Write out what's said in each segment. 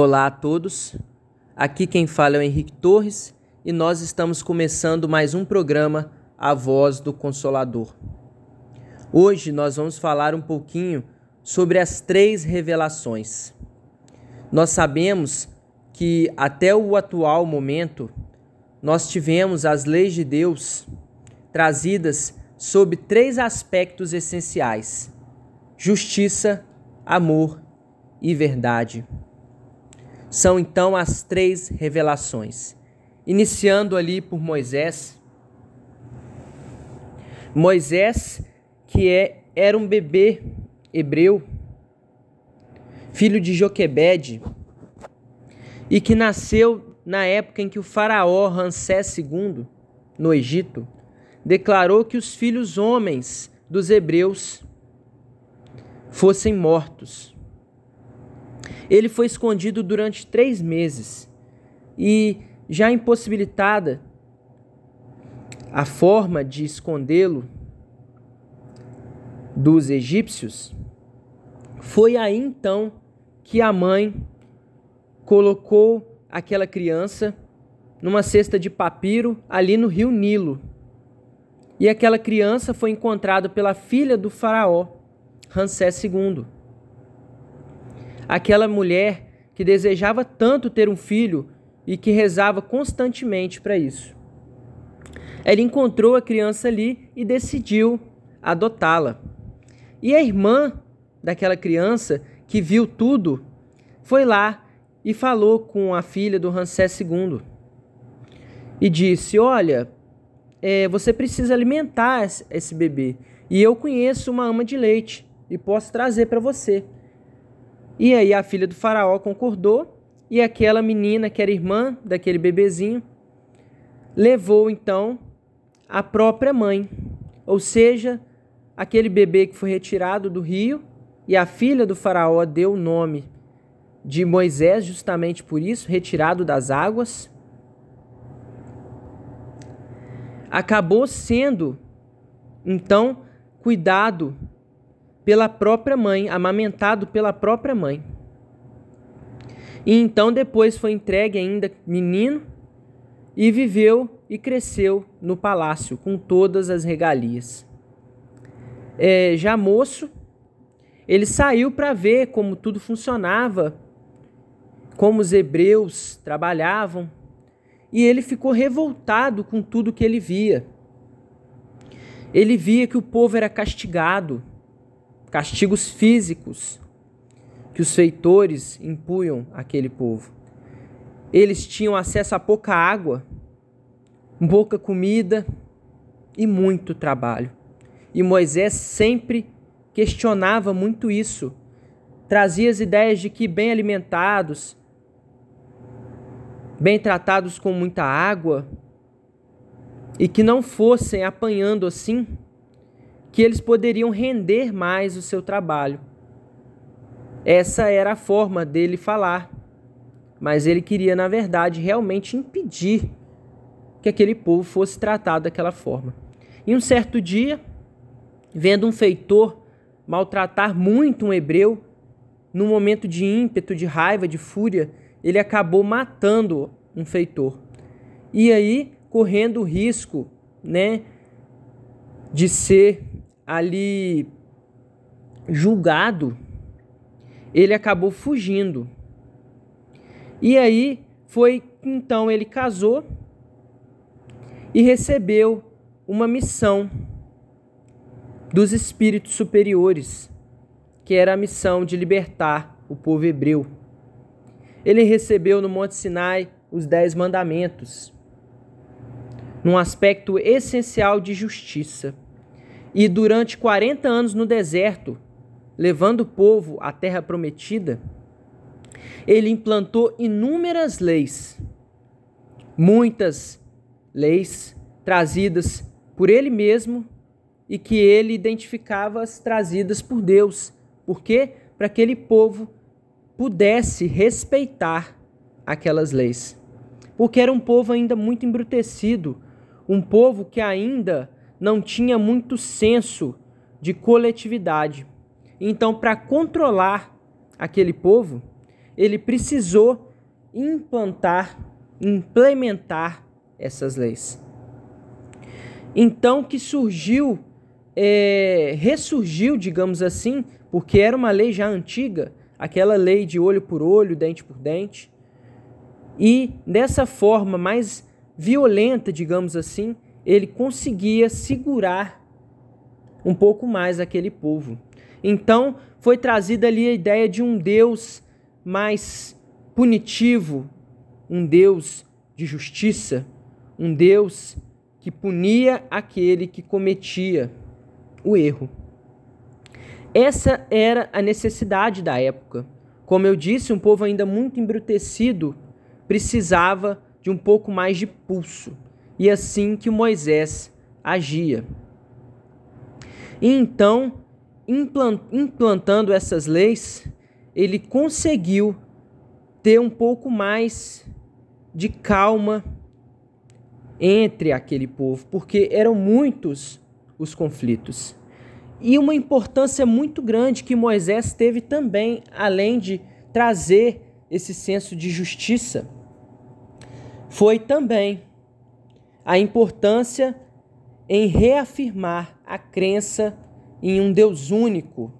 Olá a todos, aqui quem fala é o Henrique Torres e nós estamos começando mais um programa A Voz do Consolador. Hoje nós vamos falar um pouquinho sobre as três revelações. Nós sabemos que até o atual momento nós tivemos as leis de Deus trazidas sob três aspectos essenciais: justiça, amor e verdade. São então as três revelações. Iniciando ali por Moisés. Moisés, que é, era um bebê hebreu, filho de Joquebede, e que nasceu na época em que o faraó Ramsés II, no Egito, declarou que os filhos homens dos hebreus fossem mortos. Ele foi escondido durante três meses e, já impossibilitada a forma de escondê-lo dos egípcios, foi aí então que a mãe colocou aquela criança numa cesta de papiro ali no rio Nilo. E aquela criança foi encontrada pela filha do faraó, Ramsés II aquela mulher que desejava tanto ter um filho e que rezava constantemente para isso. Ela encontrou a criança ali e decidiu adotá-la. E a irmã daquela criança, que viu tudo, foi lá e falou com a filha do Ramsés II. E disse: Olha, é, você precisa alimentar esse bebê. E eu conheço uma ama de leite e posso trazer para você. E aí a filha do faraó concordou e aquela menina, que era irmã daquele bebezinho, levou então a própria mãe. Ou seja, aquele bebê que foi retirado do rio e a filha do faraó deu o nome de Moisés, justamente por isso, retirado das águas. Acabou sendo então cuidado pela própria mãe, amamentado pela própria mãe. E então depois foi entregue ainda menino e viveu e cresceu no palácio com todas as regalias. É, já moço, ele saiu para ver como tudo funcionava, como os hebreus trabalhavam, e ele ficou revoltado com tudo que ele via. Ele via que o povo era castigado, castigos físicos que os feitores impunham àquele povo. Eles tinham acesso a pouca água, pouca comida e muito trabalho. E Moisés sempre questionava muito isso. Trazia as ideias de que bem alimentados, bem tratados com muita água, e que não fossem apanhando assim, que eles poderiam render mais o seu trabalho. Essa era a forma dele falar, mas ele queria, na verdade, realmente impedir que aquele povo fosse tratado daquela forma. E um certo dia, vendo um feitor maltratar muito um hebreu, num momento de ímpeto, de raiva, de fúria, ele acabou matando um feitor. E aí, correndo o risco, né, de ser ali julgado, ele acabou fugindo. E aí foi então ele casou e recebeu uma missão dos espíritos superiores, que era a missão de libertar o povo hebreu. Ele recebeu no Monte Sinai os Dez Mandamentos, num aspecto essencial de justiça e durante 40 anos no deserto, levando o povo à terra prometida, ele implantou inúmeras leis, muitas leis trazidas por ele mesmo e que ele identificava as trazidas por Deus. Por quê? Para que aquele povo pudesse respeitar aquelas leis. Porque era um povo ainda muito embrutecido, um povo que ainda não tinha muito senso de coletividade. Então, para controlar aquele povo, ele precisou implantar, implementar essas leis. Então que surgiu, é, ressurgiu, digamos assim, porque era uma lei já antiga, aquela lei de olho por olho, dente por dente, e dessa forma mais violenta, digamos assim, ele conseguia segurar um pouco mais aquele povo. Então foi trazida ali a ideia de um Deus mais punitivo, um Deus de justiça, um Deus que punia aquele que cometia o erro. Essa era a necessidade da época. Como eu disse, um povo ainda muito embrutecido precisava de um pouco mais de pulso. E assim que Moisés agia. E então, implantando essas leis, ele conseguiu ter um pouco mais de calma entre aquele povo, porque eram muitos os conflitos. E uma importância muito grande que Moisés teve também, além de trazer esse senso de justiça, foi também a importância em reafirmar a crença em um Deus único,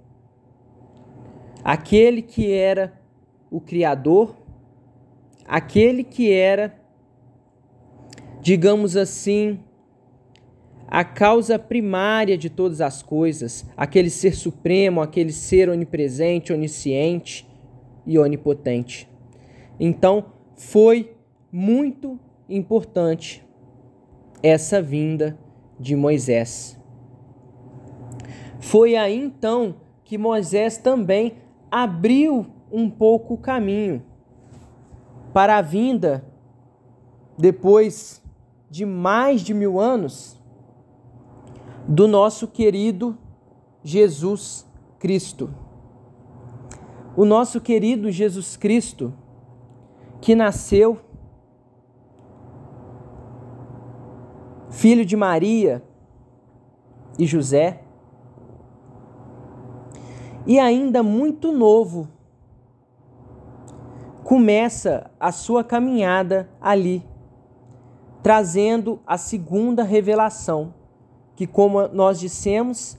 aquele que era o Criador, aquele que era, digamos assim, a causa primária de todas as coisas, aquele ser supremo, aquele ser onipresente, onisciente e onipotente. Então, foi muito importante essa vinda de Moisés. Foi aí então que Moisés também abriu um pouco o caminho para a vinda, depois de mais de mil anos, do nosso querido Jesus Cristo. O nosso querido Jesus Cristo, que nasceu filho de Maria e José, e ainda muito novo, começa a sua caminhada ali, trazendo a segunda revelação que, como nós dissemos,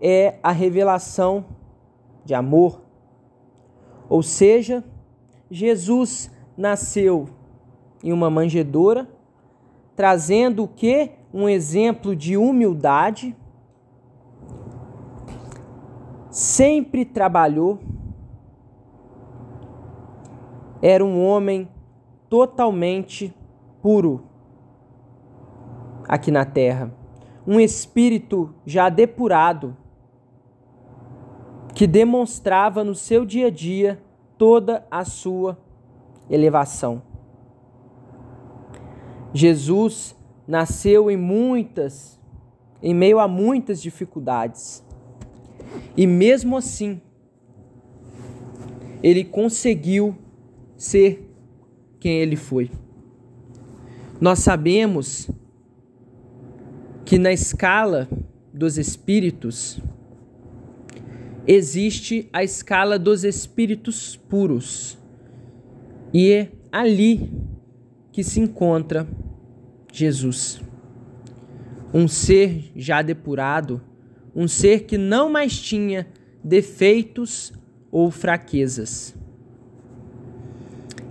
é a revelação de amor. Ou seja, Jesus nasceu em uma manjedoura, trazendo o que? Um exemplo de humildade. Sempre trabalhou. Era um homem totalmente puro aqui na terra um espírito já depurado, que demonstrava no seu dia a dia toda a sua elevação. Jesus nasceu em muitas, em meio a muitas dificuldades. E mesmo assim, ele conseguiu ser quem ele foi. Nós sabemos que na escala dos espíritos existe a escala dos espíritos puros. E é ali que se encontra Jesus. Um ser já depurado, um ser que não mais tinha defeitos ou fraquezas.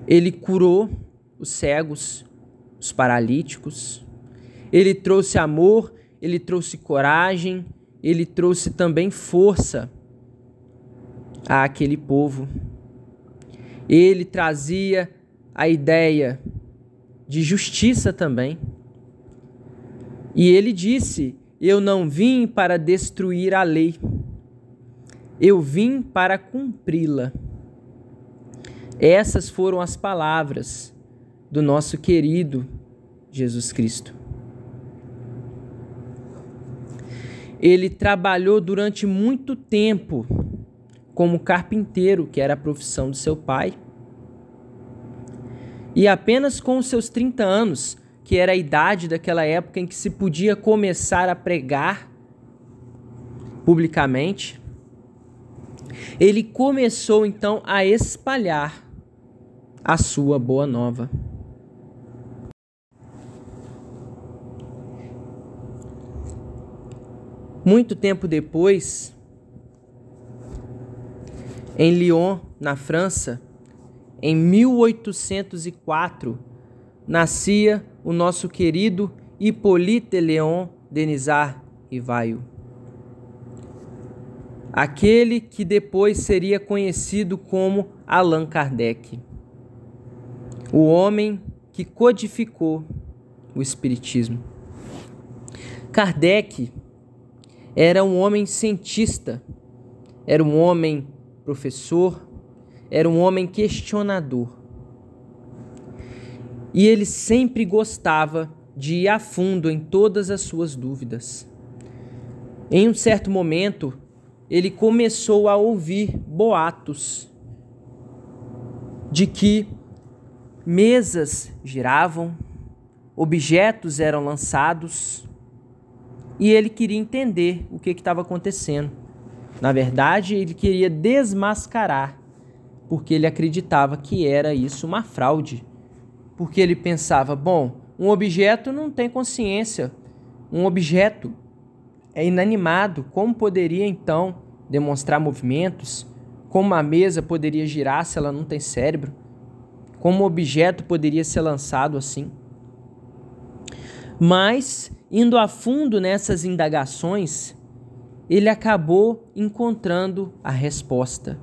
Ele curou os cegos, os paralíticos, ele trouxe amor, ele trouxe coragem, ele trouxe também força àquele povo. Ele trazia a ideia de justiça também. E ele disse: Eu não vim para destruir a lei, eu vim para cumpri-la. Essas foram as palavras do nosso querido Jesus Cristo. Ele trabalhou durante muito tempo como carpinteiro, que era a profissão do seu pai. E apenas com seus 30 anos, que era a idade daquela época em que se podia começar a pregar publicamente, ele começou então a espalhar a sua boa nova. Muito tempo depois, em Lyon, na França, em 1804, nascia o nosso querido Hippolyte Léon Denisard Rivaio. Aquele que depois seria conhecido como Allan Kardec. O homem que codificou o Espiritismo. Kardec era um homem cientista, era um homem professor, era um homem questionador. E ele sempre gostava de ir a fundo em todas as suas dúvidas. Em um certo momento, ele começou a ouvir boatos de que mesas giravam, objetos eram lançados, e ele queria entender o que estava acontecendo. Na verdade, ele queria desmascarar, porque ele acreditava que era isso uma fraude. Porque ele pensava: bom, um objeto não tem consciência, um objeto é inanimado, como poderia então demonstrar movimentos? Como a mesa poderia girar se ela não tem cérebro? Como o objeto poderia ser lançado assim? Mas, indo a fundo nessas indagações, ele acabou encontrando a resposta.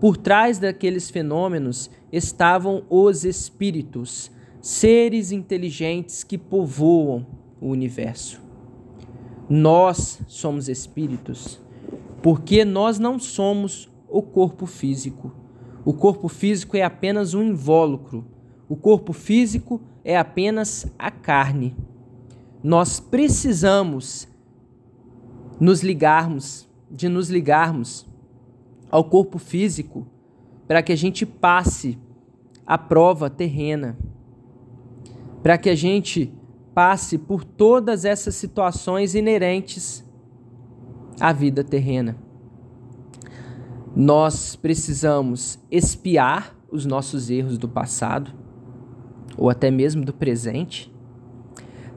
Por trás daqueles fenômenos estavam os espíritos, seres inteligentes que povoam o universo. Nós somos espíritos, porque nós não somos o corpo físico. O corpo físico é apenas um invólucro. O corpo físico é apenas a carne. Nós precisamos nos ligarmos, de nos ligarmos ao corpo físico para que a gente passe a prova terrena, para que a gente passe por todas essas situações inerentes à vida terrena. Nós precisamos espiar os nossos erros do passado, ou até mesmo do presente.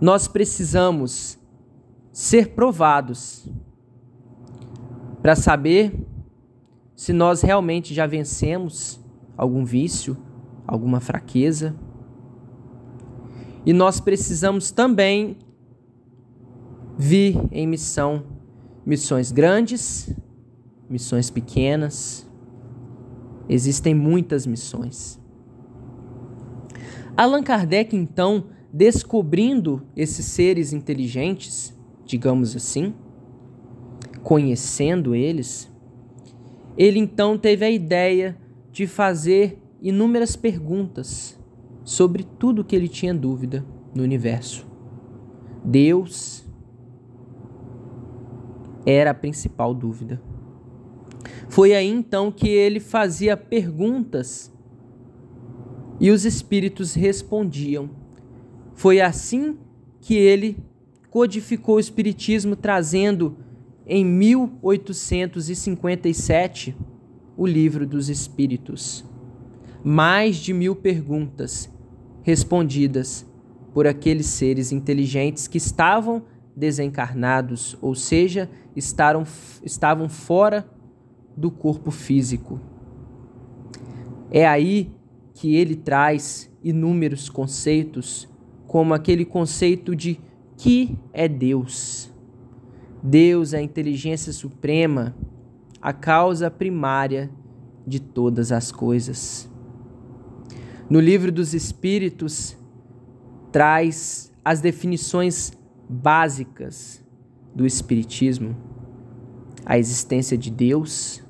Nós precisamos ser provados para saber se nós realmente já vencemos algum vício, alguma fraqueza. E nós precisamos também vir em missão, missões grandes, missões pequenas. Existem muitas missões. Allan Kardec, então, descobrindo esses seres inteligentes, digamos assim, conhecendo eles, ele então teve a ideia de fazer inúmeras perguntas sobre tudo que ele tinha dúvida no universo. Deus era a principal dúvida. Foi aí então que ele fazia perguntas e os espíritos respondiam. Foi assim que ele codificou o espiritismo trazendo em 1857 o Livro dos Espíritos. Mais de mil perguntas respondidas por aqueles seres inteligentes que estavam desencarnados, ou seja, estavam, estavam fora do corpo físico. É aí que ele traz inúmeros conceitos, como aquele conceito de que é Deus Deus é a inteligência suprema, a causa primária de todas as coisas. No livro dos Espíritos, traz as definições básicas do Espiritismo: a existência de Deus,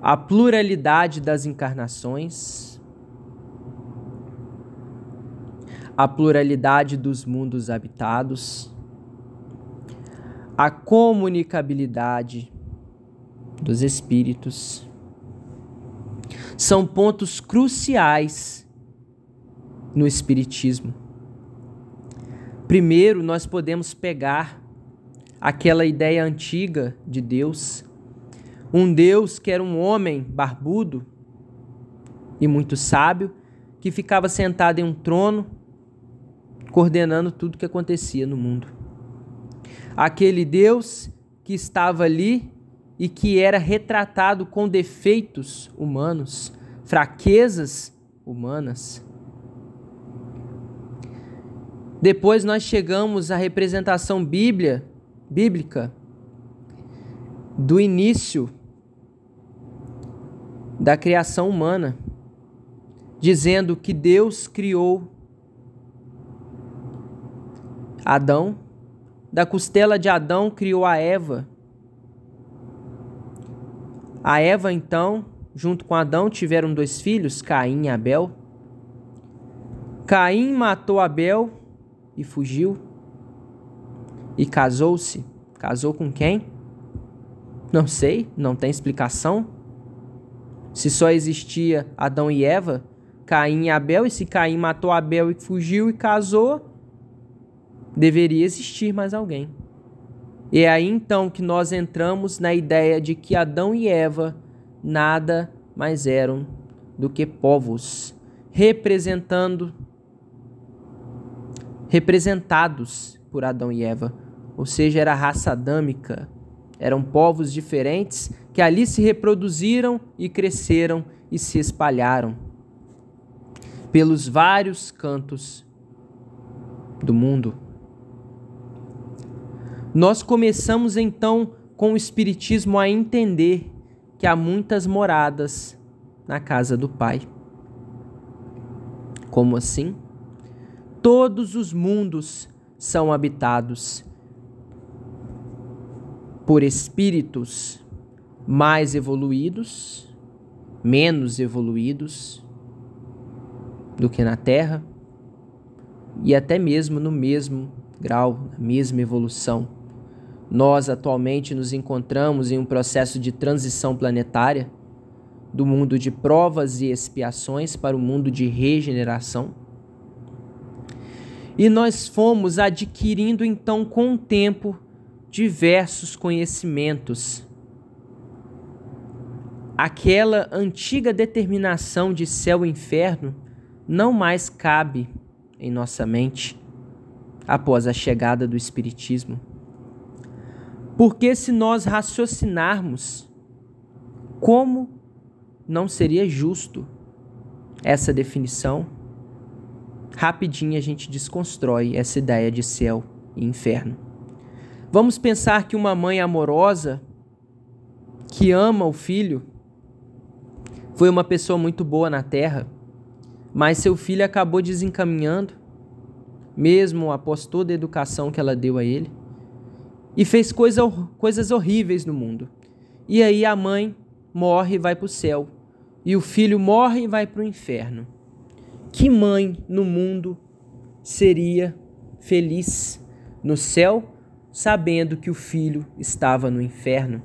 a pluralidade das encarnações, a pluralidade dos mundos habitados a comunicabilidade dos espíritos são pontos cruciais no espiritismo. Primeiro, nós podemos pegar aquela ideia antiga de Deus, um Deus que era um homem barbudo, e muito sábio que ficava sentado em um trono, coordenando tudo o que acontecia no mundo. Aquele Deus que estava ali e que era retratado com defeitos humanos, fraquezas humanas. Depois nós chegamos à representação bíblia, bíblica do início da criação humana, dizendo que Deus criou Adão, da costela de Adão criou a Eva. A Eva, então, junto com Adão, tiveram dois filhos, Caim e Abel. Caim matou Abel e fugiu. E casou-se. Casou com quem? Não sei, não tem explicação. Se só existia Adão e Eva, Caim e Abel, e se Caim matou Abel e fugiu e casou, deveria existir mais alguém. E é aí então que nós entramos na ideia de que Adão e Eva nada mais eram do que povos, representando representados por Adão e Eva, ou seja, era a raça adâmica. Eram povos diferentes que ali se reproduziram e cresceram e se espalharam pelos vários cantos do mundo. Nós começamos então com o Espiritismo a entender que há muitas moradas na casa do Pai. Como assim? Todos os mundos são habitados por espíritos mais evoluídos, menos evoluídos do que na Terra e até mesmo no mesmo grau, na mesma evolução. Nós atualmente nos encontramos em um processo de transição planetária do mundo de provas e expiações para o mundo de regeneração. E nós fomos adquirindo então com o tempo diversos conhecimentos aquela antiga determinação de céu e inferno não mais cabe em nossa mente após a chegada do Espiritismo. Porque se nós raciocinarmos, como não seria justo essa definição, rapidinho a gente desconstrói essa ideia de céu e inferno. Vamos pensar que uma mãe amorosa que ama o filho foi uma pessoa muito boa na terra, mas seu filho acabou desencaminhando, mesmo após toda a educação que ela deu a ele, e fez coisa, coisas horríveis no mundo. E aí a mãe morre e vai para o céu, e o filho morre e vai para o inferno. Que mãe no mundo seria feliz no céu, sabendo que o filho estava no inferno?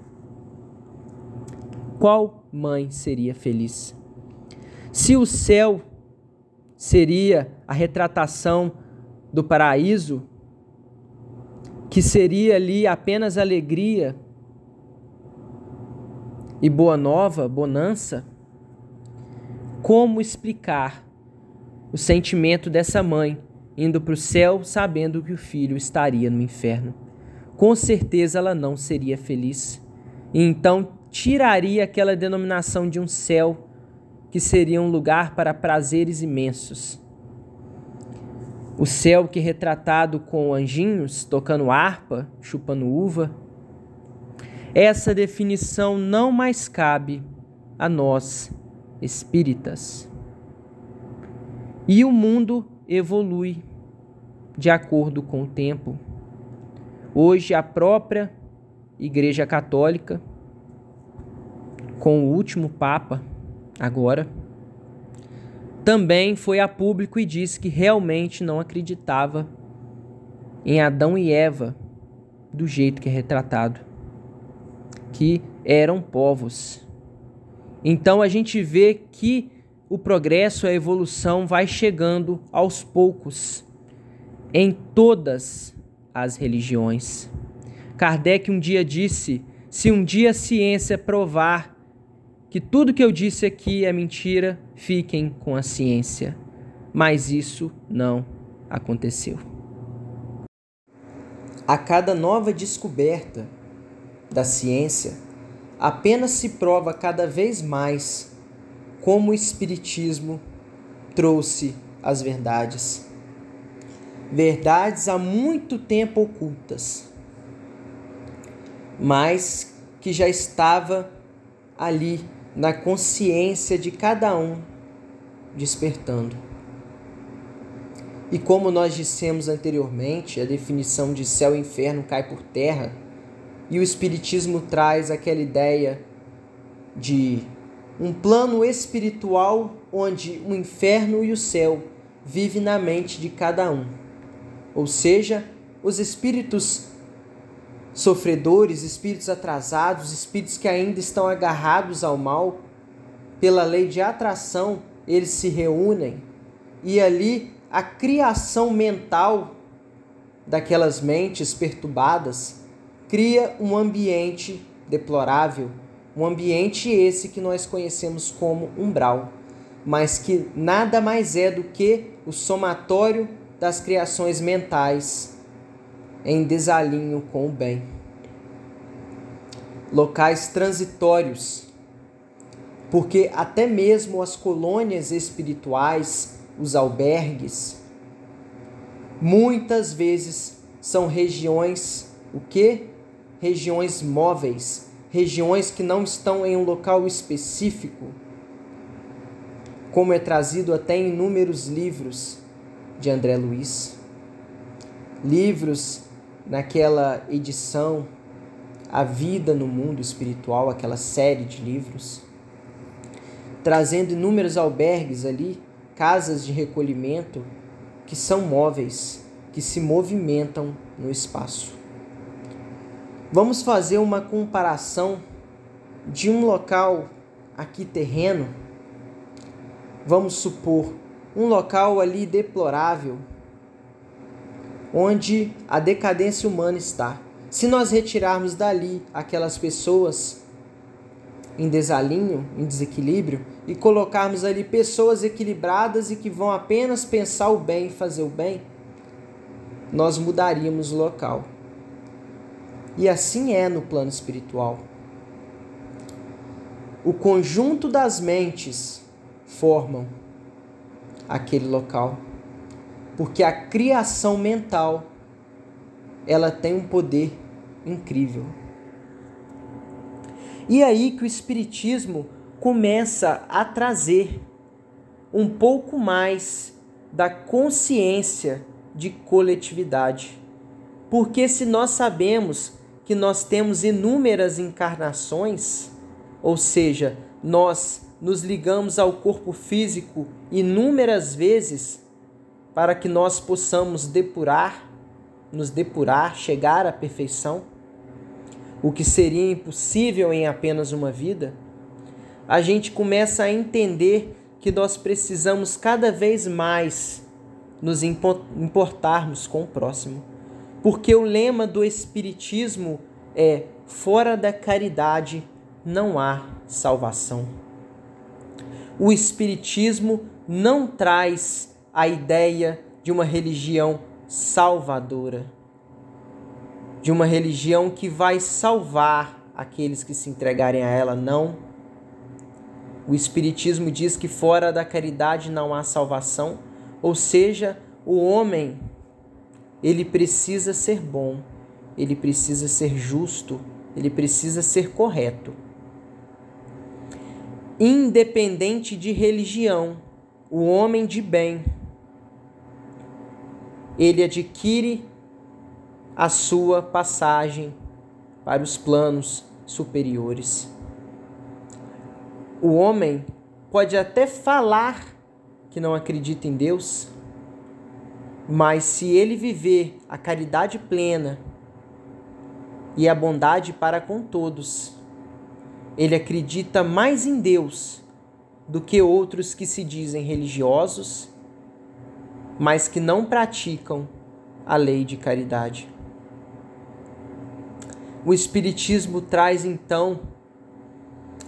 Qual mãe seria feliz. Se o céu seria a retratação do paraíso, que seria ali apenas alegria e boa nova, bonança, como explicar o sentimento dessa mãe indo para o céu sabendo que o filho estaria no inferno? Com certeza ela não seria feliz. E então tiraria aquela denominação de um céu que seria um lugar para prazeres imensos. O céu que é retratado com anjinhos tocando harpa, chupando uva. Essa definição não mais cabe a nós espíritas. E o mundo evolui de acordo com o tempo. Hoje, a própria Igreja Católica com o último Papa, agora, também foi a público e disse que realmente não acreditava em Adão e Eva do jeito que é retratado, que eram povos. Então a gente vê que o progresso, a evolução vai chegando aos poucos em todas as religiões. Kardec um dia disse: se um dia a ciência provar que tudo que eu disse aqui é mentira, fiquem com a ciência. Mas isso não aconteceu. A cada nova descoberta da ciência, apenas se prova cada vez mais como o Espiritismo trouxe as verdades. Verdades há muito tempo ocultas, mas que já estava ali na consciência de cada um despertando. E como nós dissemos anteriormente, a definição de céu e inferno cai por terra, e o Espiritismo traz aquela ideia de um plano espiritual onde o inferno e o céu vivem na mente de cada um. Ou seja, os espíritos sofredores, espíritos atrasados, espíritos que ainda estão agarrados ao mal, pela lei de atração, eles se reúnem e ali a criação mental daquelas mentes perturbadas cria um ambiente deplorável, um ambiente esse que nós conhecemos como umbral, mas que nada mais é do que o somatório das criações mentais em desalinho com o bem. Locais transitórios, porque até mesmo as colônias espirituais os albergues, muitas vezes são regiões o que? Regiões móveis, regiões que não estão em um local específico, como é trazido até em inúmeros livros de André Luiz. Livros naquela edição A Vida no Mundo Espiritual, aquela série de livros, trazendo inúmeros albergues ali casas de recolhimento que são móveis, que se movimentam no espaço. Vamos fazer uma comparação de um local aqui terreno. Vamos supor um local ali deplorável, onde a decadência humana está. Se nós retirarmos dali aquelas pessoas em desalinho, em desequilíbrio, e colocarmos ali pessoas equilibradas e que vão apenas pensar o bem e fazer o bem, nós mudaríamos o local. E assim é no plano espiritual. O conjunto das mentes formam aquele local. Porque a criação mental ela tem um poder incrível. E aí que o Espiritismo começa a trazer um pouco mais da consciência de coletividade. Porque se nós sabemos que nós temos inúmeras encarnações, ou seja, nós nos ligamos ao corpo físico inúmeras vezes para que nós possamos depurar, nos depurar, chegar à perfeição o que seria impossível em apenas uma vida, a gente começa a entender que nós precisamos cada vez mais nos importarmos com o próximo. Porque o lema do Espiritismo é: fora da caridade não há salvação. O Espiritismo não traz a ideia de uma religião salvadora de uma religião que vai salvar aqueles que se entregarem a ela, não. O Espiritismo diz que fora da caridade não há salvação, ou seja, o homem ele precisa ser bom, ele precisa ser justo, ele precisa ser correto. Independente de religião, o homem de bem ele adquire a sua passagem para os planos superiores. O homem pode até falar que não acredita em Deus, mas se ele viver a caridade plena e a bondade para com todos, ele acredita mais em Deus do que outros que se dizem religiosos, mas que não praticam a lei de caridade. O Espiritismo traz então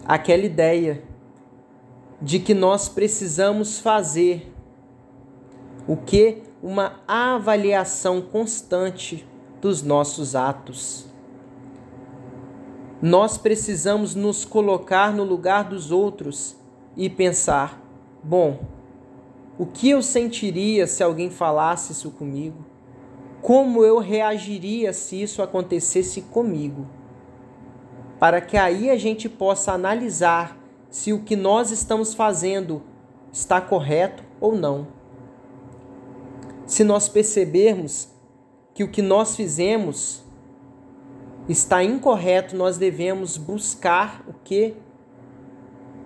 aquela ideia de que nós precisamos fazer o que? Uma avaliação constante dos nossos atos. Nós precisamos nos colocar no lugar dos outros e pensar: bom, o que eu sentiria se alguém falasse isso comigo? Como eu reagiria se isso acontecesse comigo? Para que aí a gente possa analisar se o que nós estamos fazendo está correto ou não. Se nós percebermos que o que nós fizemos está incorreto, nós devemos buscar o que?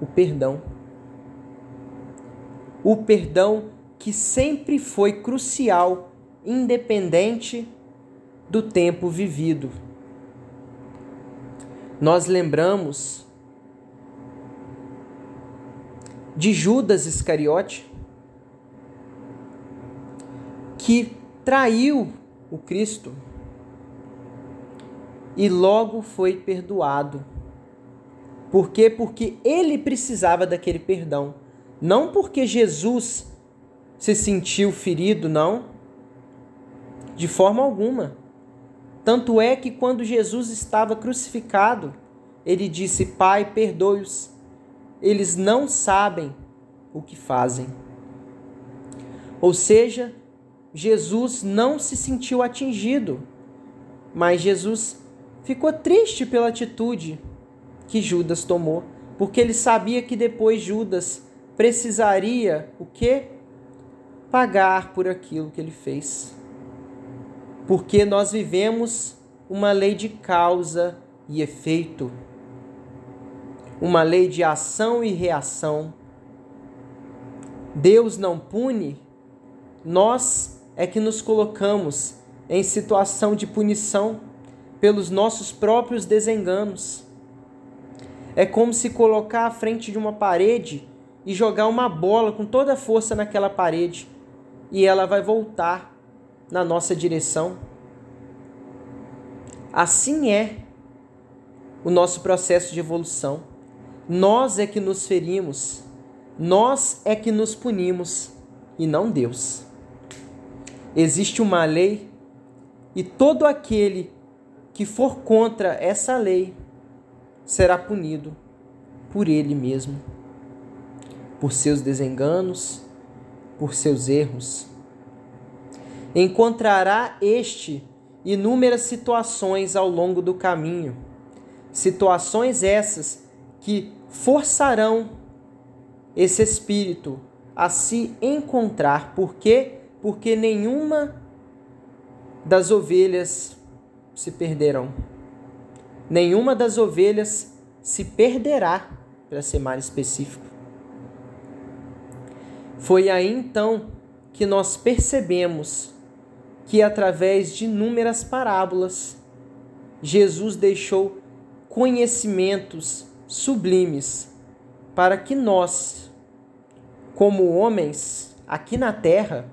O perdão. O perdão que sempre foi crucial, independente do tempo vivido. Nós lembramos de Judas Iscariote, que traiu o Cristo e logo foi perdoado. Por quê? Porque ele precisava daquele perdão. Não porque Jesus se sentiu ferido, não. De forma alguma. Tanto é que quando Jesus estava crucificado, ele disse: Pai, perdoe-os. Eles não sabem o que fazem. Ou seja, Jesus não se sentiu atingido, mas Jesus ficou triste pela atitude que Judas tomou, porque ele sabia que depois Judas precisaria o quê? Pagar por aquilo que ele fez. Porque nós vivemos uma lei de causa e efeito, uma lei de ação e reação. Deus não pune, nós é que nos colocamos em situação de punição pelos nossos próprios desenganos. É como se colocar à frente de uma parede e jogar uma bola com toda a força naquela parede e ela vai voltar na nossa direção. Assim é o nosso processo de evolução. Nós é que nos ferimos, nós é que nos punimos e não Deus existe uma lei e todo aquele que for contra essa lei será punido por ele mesmo, por seus desenganos, por seus erros. Encontrará este inúmeras situações ao longo do caminho, situações essas que forçarão esse espírito a se encontrar, porque porque nenhuma das ovelhas se perderão. Nenhuma das ovelhas se perderá, para ser mais específico. Foi aí então que nós percebemos que através de inúmeras parábolas Jesus deixou conhecimentos sublimes para que nós, como homens aqui na terra,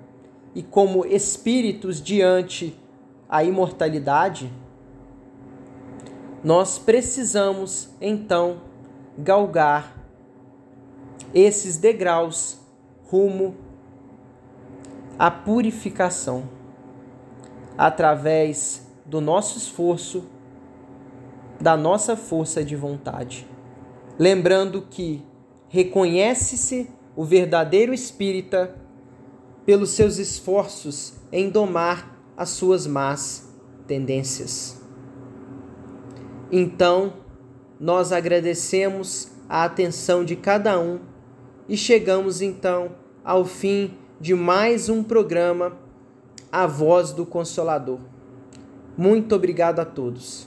e como espíritos diante a imortalidade, nós precisamos então galgar esses degraus rumo à purificação através do nosso esforço, da nossa força de vontade. Lembrando que reconhece-se o verdadeiro espírita pelos seus esforços em domar as suas más tendências. Então, nós agradecemos a atenção de cada um e chegamos então ao fim de mais um programa A Voz do Consolador. Muito obrigado a todos.